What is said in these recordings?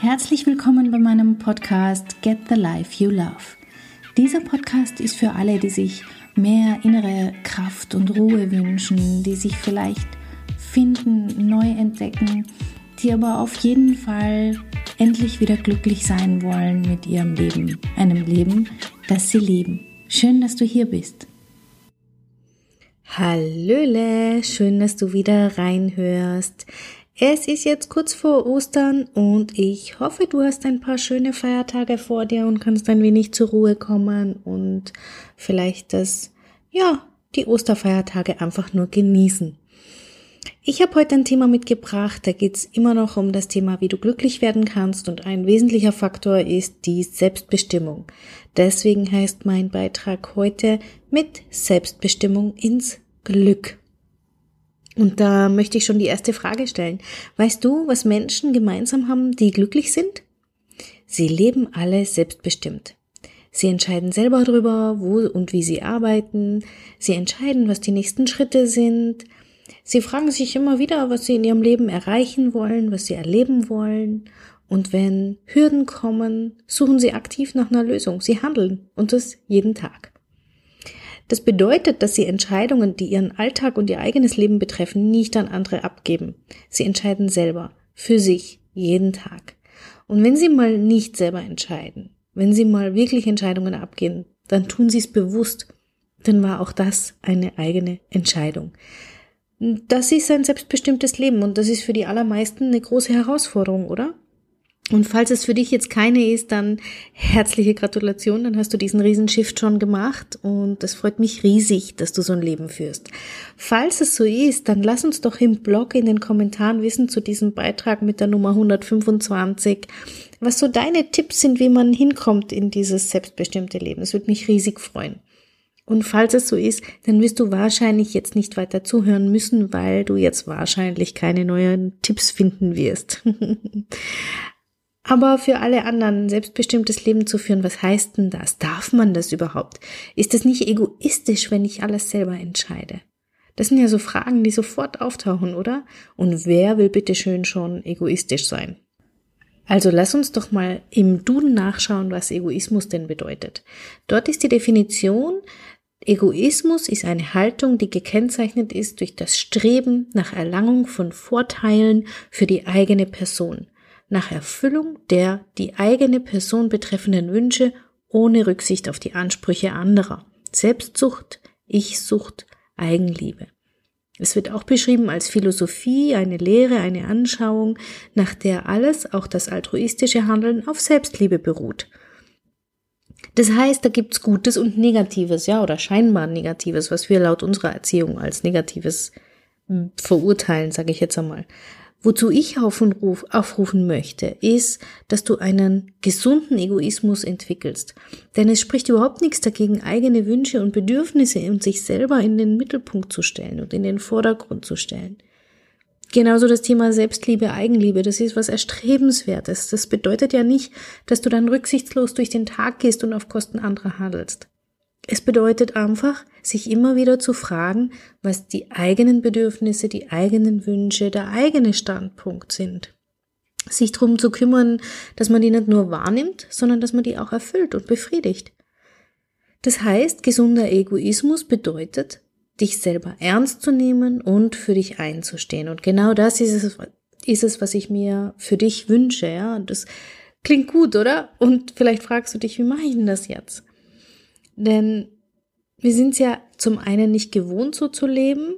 Herzlich willkommen bei meinem Podcast Get the Life You Love. Dieser Podcast ist für alle, die sich mehr innere Kraft und Ruhe wünschen, die sich vielleicht finden, neu entdecken, die aber auf jeden Fall endlich wieder glücklich sein wollen mit ihrem Leben, einem Leben, das sie lieben. Schön, dass du hier bist. Hallöle, schön, dass du wieder reinhörst. Es ist jetzt kurz vor Ostern und ich hoffe, du hast ein paar schöne Feiertage vor dir und kannst ein wenig zur Ruhe kommen und vielleicht das, ja, die Osterfeiertage einfach nur genießen. Ich habe heute ein Thema mitgebracht, da geht es immer noch um das Thema, wie du glücklich werden kannst und ein wesentlicher Faktor ist die Selbstbestimmung. Deswegen heißt mein Beitrag heute mit Selbstbestimmung ins Glück. Und da möchte ich schon die erste Frage stellen. Weißt du, was Menschen gemeinsam haben, die glücklich sind? Sie leben alle selbstbestimmt. Sie entscheiden selber darüber, wo und wie sie arbeiten. Sie entscheiden, was die nächsten Schritte sind. Sie fragen sich immer wieder, was sie in ihrem Leben erreichen wollen, was sie erleben wollen. Und wenn Hürden kommen, suchen sie aktiv nach einer Lösung. Sie handeln und das jeden Tag. Das bedeutet, dass sie Entscheidungen, die ihren Alltag und ihr eigenes Leben betreffen, nicht an andere abgeben. Sie entscheiden selber, für sich, jeden Tag. Und wenn sie mal nicht selber entscheiden, wenn sie mal wirklich Entscheidungen abgeben, dann tun sie es bewusst, dann war auch das eine eigene Entscheidung. Das ist ein selbstbestimmtes Leben und das ist für die allermeisten eine große Herausforderung, oder? Und falls es für dich jetzt keine ist, dann herzliche Gratulation, dann hast du diesen Riesenshift schon gemacht und es freut mich riesig, dass du so ein Leben führst. Falls es so ist, dann lass uns doch im Blog in den Kommentaren wissen zu diesem Beitrag mit der Nummer 125, was so deine Tipps sind, wie man hinkommt in dieses selbstbestimmte Leben. Es würde mich riesig freuen. Und falls es so ist, dann wirst du wahrscheinlich jetzt nicht weiter zuhören müssen, weil du jetzt wahrscheinlich keine neuen Tipps finden wirst. Aber für alle anderen selbstbestimmtes Leben zu führen, was heißt denn das? Darf man das überhaupt? Ist es nicht egoistisch, wenn ich alles selber entscheide? Das sind ja so Fragen, die sofort auftauchen, oder? Und wer will bitte schön schon egoistisch sein? Also lass uns doch mal im Duden nachschauen, was Egoismus denn bedeutet. Dort ist die Definition, Egoismus ist eine Haltung, die gekennzeichnet ist durch das Streben nach Erlangung von Vorteilen für die eigene Person nach Erfüllung der die eigene Person betreffenden Wünsche ohne Rücksicht auf die Ansprüche anderer. Selbstsucht, Ichsucht, Eigenliebe. Es wird auch beschrieben als Philosophie, eine Lehre, eine Anschauung, nach der alles, auch das altruistische Handeln, auf Selbstliebe beruht. Das heißt, da gibt's Gutes und Negatives, ja, oder scheinbar Negatives, was wir laut unserer Erziehung als Negatives verurteilen, sage ich jetzt einmal. Wozu ich aufrufen möchte, ist, dass du einen gesunden Egoismus entwickelst. Denn es spricht überhaupt nichts dagegen, eigene Wünsche und Bedürfnisse und sich selber in den Mittelpunkt zu stellen und in den Vordergrund zu stellen. Genauso das Thema Selbstliebe, Eigenliebe, das ist was Erstrebenswertes. Das bedeutet ja nicht, dass du dann rücksichtslos durch den Tag gehst und auf Kosten anderer handelst. Es bedeutet einfach, sich immer wieder zu fragen, was die eigenen Bedürfnisse, die eigenen Wünsche, der eigene Standpunkt sind. Sich darum zu kümmern, dass man die nicht nur wahrnimmt, sondern dass man die auch erfüllt und befriedigt. Das heißt, gesunder Egoismus bedeutet, dich selber ernst zu nehmen und für dich einzustehen. Und genau das ist es, ist es was ich mir für dich wünsche. Ja, das klingt gut, oder? Und vielleicht fragst du dich, wie mache ich denn das jetzt? Denn wir sind ja zum einen nicht gewohnt, so zu leben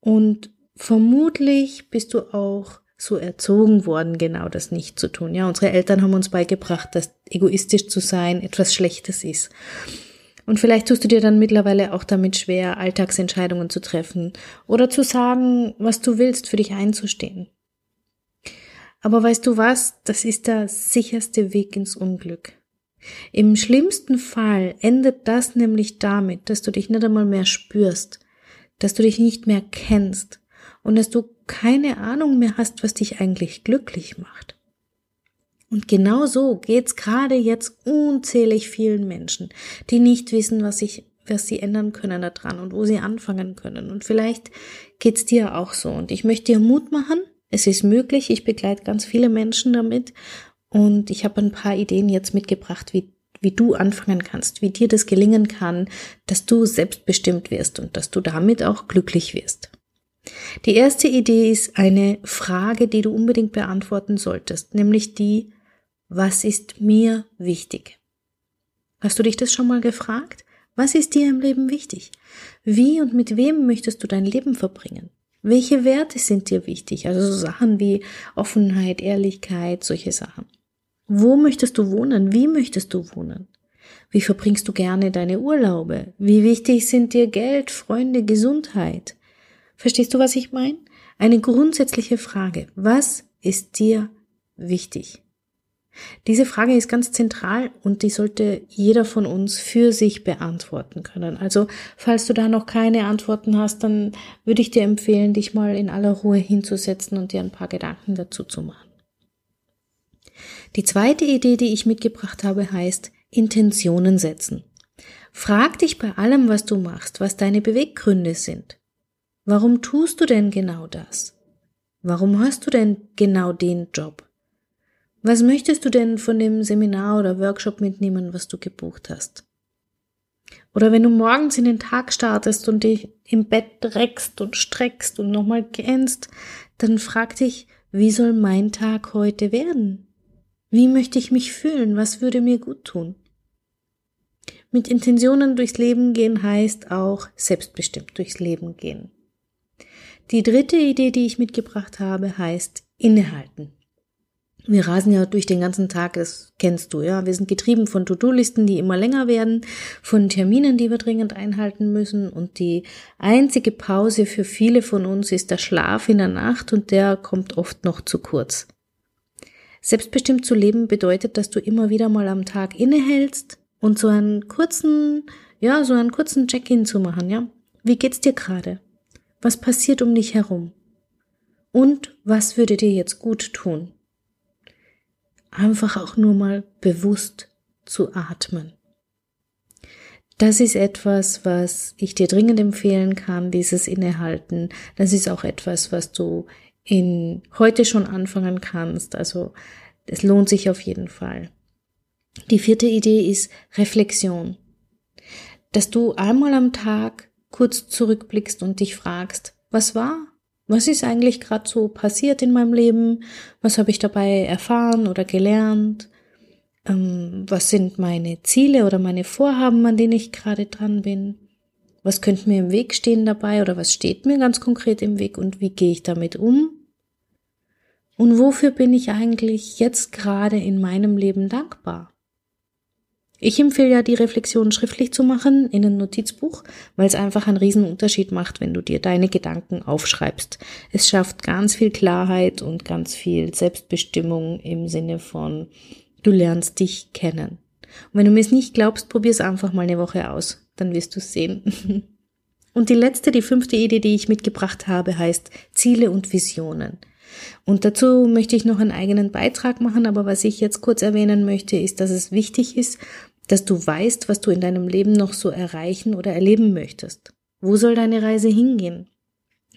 und vermutlich bist du auch so erzogen worden, genau das nicht zu tun. Ja, unsere Eltern haben uns beigebracht, dass egoistisch zu sein etwas Schlechtes ist. Und vielleicht tust du dir dann mittlerweile auch damit schwer, Alltagsentscheidungen zu treffen oder zu sagen, was du willst, für dich einzustehen. Aber weißt du was? Das ist der sicherste Weg ins Unglück. Im schlimmsten Fall endet das nämlich damit, dass du dich nicht einmal mehr spürst, dass du dich nicht mehr kennst und dass du keine Ahnung mehr hast, was dich eigentlich glücklich macht. Und genau so geht's gerade jetzt unzählig vielen Menschen, die nicht wissen, was sich was sie ändern können daran und wo sie anfangen können. Und vielleicht geht's dir auch so. Und ich möchte dir Mut machen. Es ist möglich. Ich begleite ganz viele Menschen damit Und ich habe ein paar Ideen jetzt mitgebracht, wie, wie du anfangen kannst, wie dir das gelingen kann, dass du selbstbestimmt wirst und dass du damit auch glücklich wirst. Die erste Idee ist eine Frage, die du unbedingt beantworten solltest, nämlich die, was ist mir wichtig? Hast du dich das schon mal gefragt? Was ist dir im Leben wichtig? Wie und mit wem möchtest du dein Leben verbringen? Welche Werte sind dir wichtig? Also so Sachen wie Offenheit, Ehrlichkeit, solche Sachen. Wo möchtest du wohnen? Wie möchtest du wohnen? Wie verbringst du gerne deine Urlaube? Wie wichtig sind dir Geld, Freunde, Gesundheit? Verstehst du, was ich meine? Eine grundsätzliche Frage. Was ist dir wichtig? Diese Frage ist ganz zentral und die sollte jeder von uns für sich beantworten können. Also falls du da noch keine Antworten hast, dann würde ich dir empfehlen, dich mal in aller Ruhe hinzusetzen und dir ein paar Gedanken dazu zu machen. Die zweite Idee, die ich mitgebracht habe, heißt Intentionen setzen. Frag dich bei allem, was du machst, was deine Beweggründe sind. Warum tust du denn genau das? Warum hast du denn genau den Job? Was möchtest du denn von dem Seminar oder Workshop mitnehmen, was du gebucht hast? Oder wenn du morgens in den Tag startest und dich im Bett reckst und streckst und nochmal gähnst, dann frag dich, wie soll mein Tag heute werden? Wie möchte ich mich fühlen? Was würde mir gut tun? Mit Intentionen durchs Leben gehen heißt auch selbstbestimmt durchs Leben gehen. Die dritte Idee, die ich mitgebracht habe, heißt innehalten. Wir rasen ja durch den ganzen Tag, das kennst du, ja. Wir sind getrieben von To-Do-Listen, die immer länger werden, von Terminen, die wir dringend einhalten müssen. Und die einzige Pause für viele von uns ist der Schlaf in der Nacht und der kommt oft noch zu kurz. Selbstbestimmt zu leben bedeutet, dass du immer wieder mal am Tag innehältst und so einen kurzen, ja, so einen kurzen Check-in zu machen, ja. Wie geht's dir gerade? Was passiert um dich herum? Und was würde dir jetzt gut tun? einfach auch nur mal bewusst zu atmen. Das ist etwas, was ich dir dringend empfehlen kann, dieses Innehalten. Das ist auch etwas, was du in heute schon anfangen kannst. Also es lohnt sich auf jeden Fall. Die vierte Idee ist Reflexion. Dass du einmal am Tag kurz zurückblickst und dich fragst, was war? Was ist eigentlich gerade so passiert in meinem Leben? Was habe ich dabei erfahren oder gelernt? Ähm, was sind meine Ziele oder meine Vorhaben, an denen ich gerade dran bin? Was könnte mir im Weg stehen dabei oder was steht mir ganz konkret im Weg und wie gehe ich damit um? Und wofür bin ich eigentlich jetzt gerade in meinem Leben dankbar? Ich empfehle ja, die Reflexion schriftlich zu machen in ein Notizbuch, weil es einfach einen riesen Unterschied macht, wenn du dir deine Gedanken aufschreibst. Es schafft ganz viel Klarheit und ganz viel Selbstbestimmung im Sinne von, du lernst dich kennen. Und wenn du mir es nicht glaubst, probier es einfach mal eine Woche aus, dann wirst du es sehen. Und die letzte, die fünfte Idee, die ich mitgebracht habe, heißt Ziele und Visionen. Und dazu möchte ich noch einen eigenen Beitrag machen, aber was ich jetzt kurz erwähnen möchte, ist, dass es wichtig ist, dass du weißt, was du in deinem Leben noch so erreichen oder erleben möchtest. Wo soll deine Reise hingehen?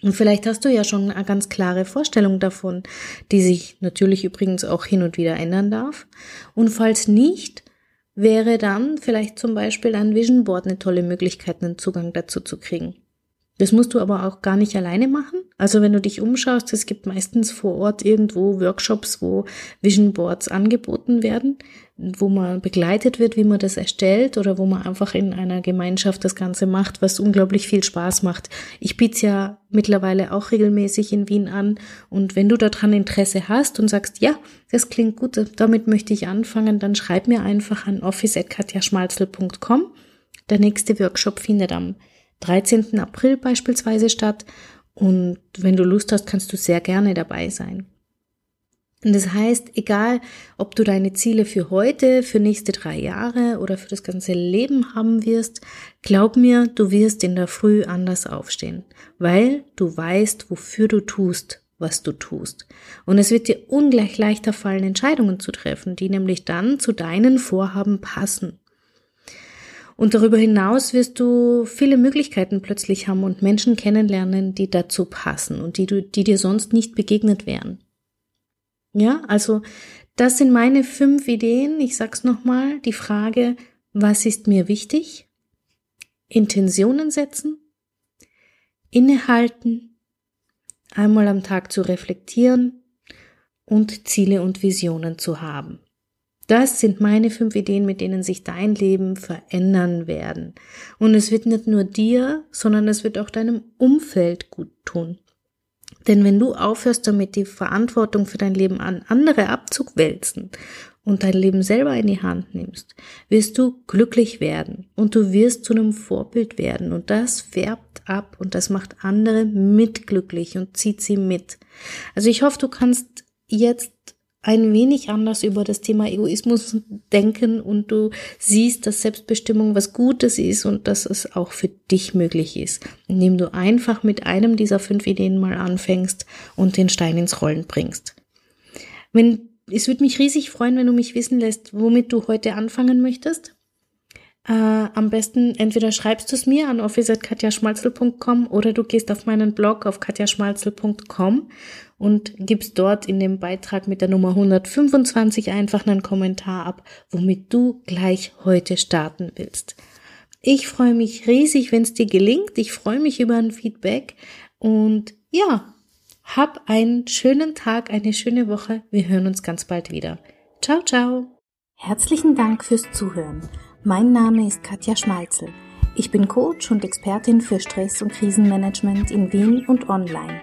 Und vielleicht hast du ja schon eine ganz klare Vorstellung davon, die sich natürlich übrigens auch hin und wieder ändern darf. Und falls nicht, wäre dann vielleicht zum Beispiel ein Vision Board eine tolle Möglichkeit, einen Zugang dazu zu kriegen. Das musst du aber auch gar nicht alleine machen. Also wenn du dich umschaust, es gibt meistens vor Ort irgendwo Workshops, wo Vision Boards angeboten werden, wo man begleitet wird, wie man das erstellt oder wo man einfach in einer Gemeinschaft das Ganze macht, was unglaublich viel Spaß macht. Ich biete es ja mittlerweile auch regelmäßig in Wien an und wenn du daran Interesse hast und sagst, ja, das klingt gut, damit möchte ich anfangen, dann schreib mir einfach an office.katjaschmalzel.com. Der nächste Workshop findet am 13. April beispielsweise statt. Und wenn du Lust hast, kannst du sehr gerne dabei sein. Und das heißt, egal, ob du deine Ziele für heute, für nächste drei Jahre oder für das ganze Leben haben wirst, glaub mir, du wirst in der Früh anders aufstehen, weil du weißt, wofür du tust, was du tust. Und es wird dir ungleich leichter fallen, Entscheidungen zu treffen, die nämlich dann zu deinen Vorhaben passen. Und darüber hinaus wirst du viele Möglichkeiten plötzlich haben und Menschen kennenlernen, die dazu passen und die, du, die dir sonst nicht begegnet wären. Ja, also das sind meine fünf Ideen. Ich sag's nochmal. Die Frage, was ist mir wichtig? Intentionen setzen, innehalten, einmal am Tag zu reflektieren und Ziele und Visionen zu haben. Das sind meine fünf Ideen, mit denen sich dein Leben verändern werden. Und es wird nicht nur dir, sondern es wird auch deinem Umfeld gut tun. Denn wenn du aufhörst damit, die Verantwortung für dein Leben an andere abzuwälzen und dein Leben selber in die Hand nimmst, wirst du glücklich werden und du wirst zu einem Vorbild werden und das färbt ab und das macht andere mitglücklich und zieht sie mit. Also ich hoffe, du kannst jetzt ein wenig anders über das Thema Egoismus denken und du siehst, dass Selbstbestimmung was Gutes ist und dass es auch für dich möglich ist, indem du einfach mit einem dieser fünf Ideen mal anfängst und den Stein ins Rollen bringst. Wenn, es würde mich riesig freuen, wenn du mich wissen lässt, womit du heute anfangen möchtest. Äh, am besten entweder schreibst du es mir an office.katjaschmalzel.com oder du gehst auf meinen Blog auf katjaschmalzel.com und gibst dort in dem Beitrag mit der Nummer 125 einfach einen Kommentar ab, womit du gleich heute starten willst. Ich freue mich riesig, wenn es dir gelingt. Ich freue mich über ein Feedback und ja, hab einen schönen Tag, eine schöne Woche. Wir hören uns ganz bald wieder. Ciao, ciao. Herzlichen Dank fürs Zuhören. Mein Name ist Katja Schmalzel. Ich bin Coach und Expertin für Stress- und Krisenmanagement in Wien und online.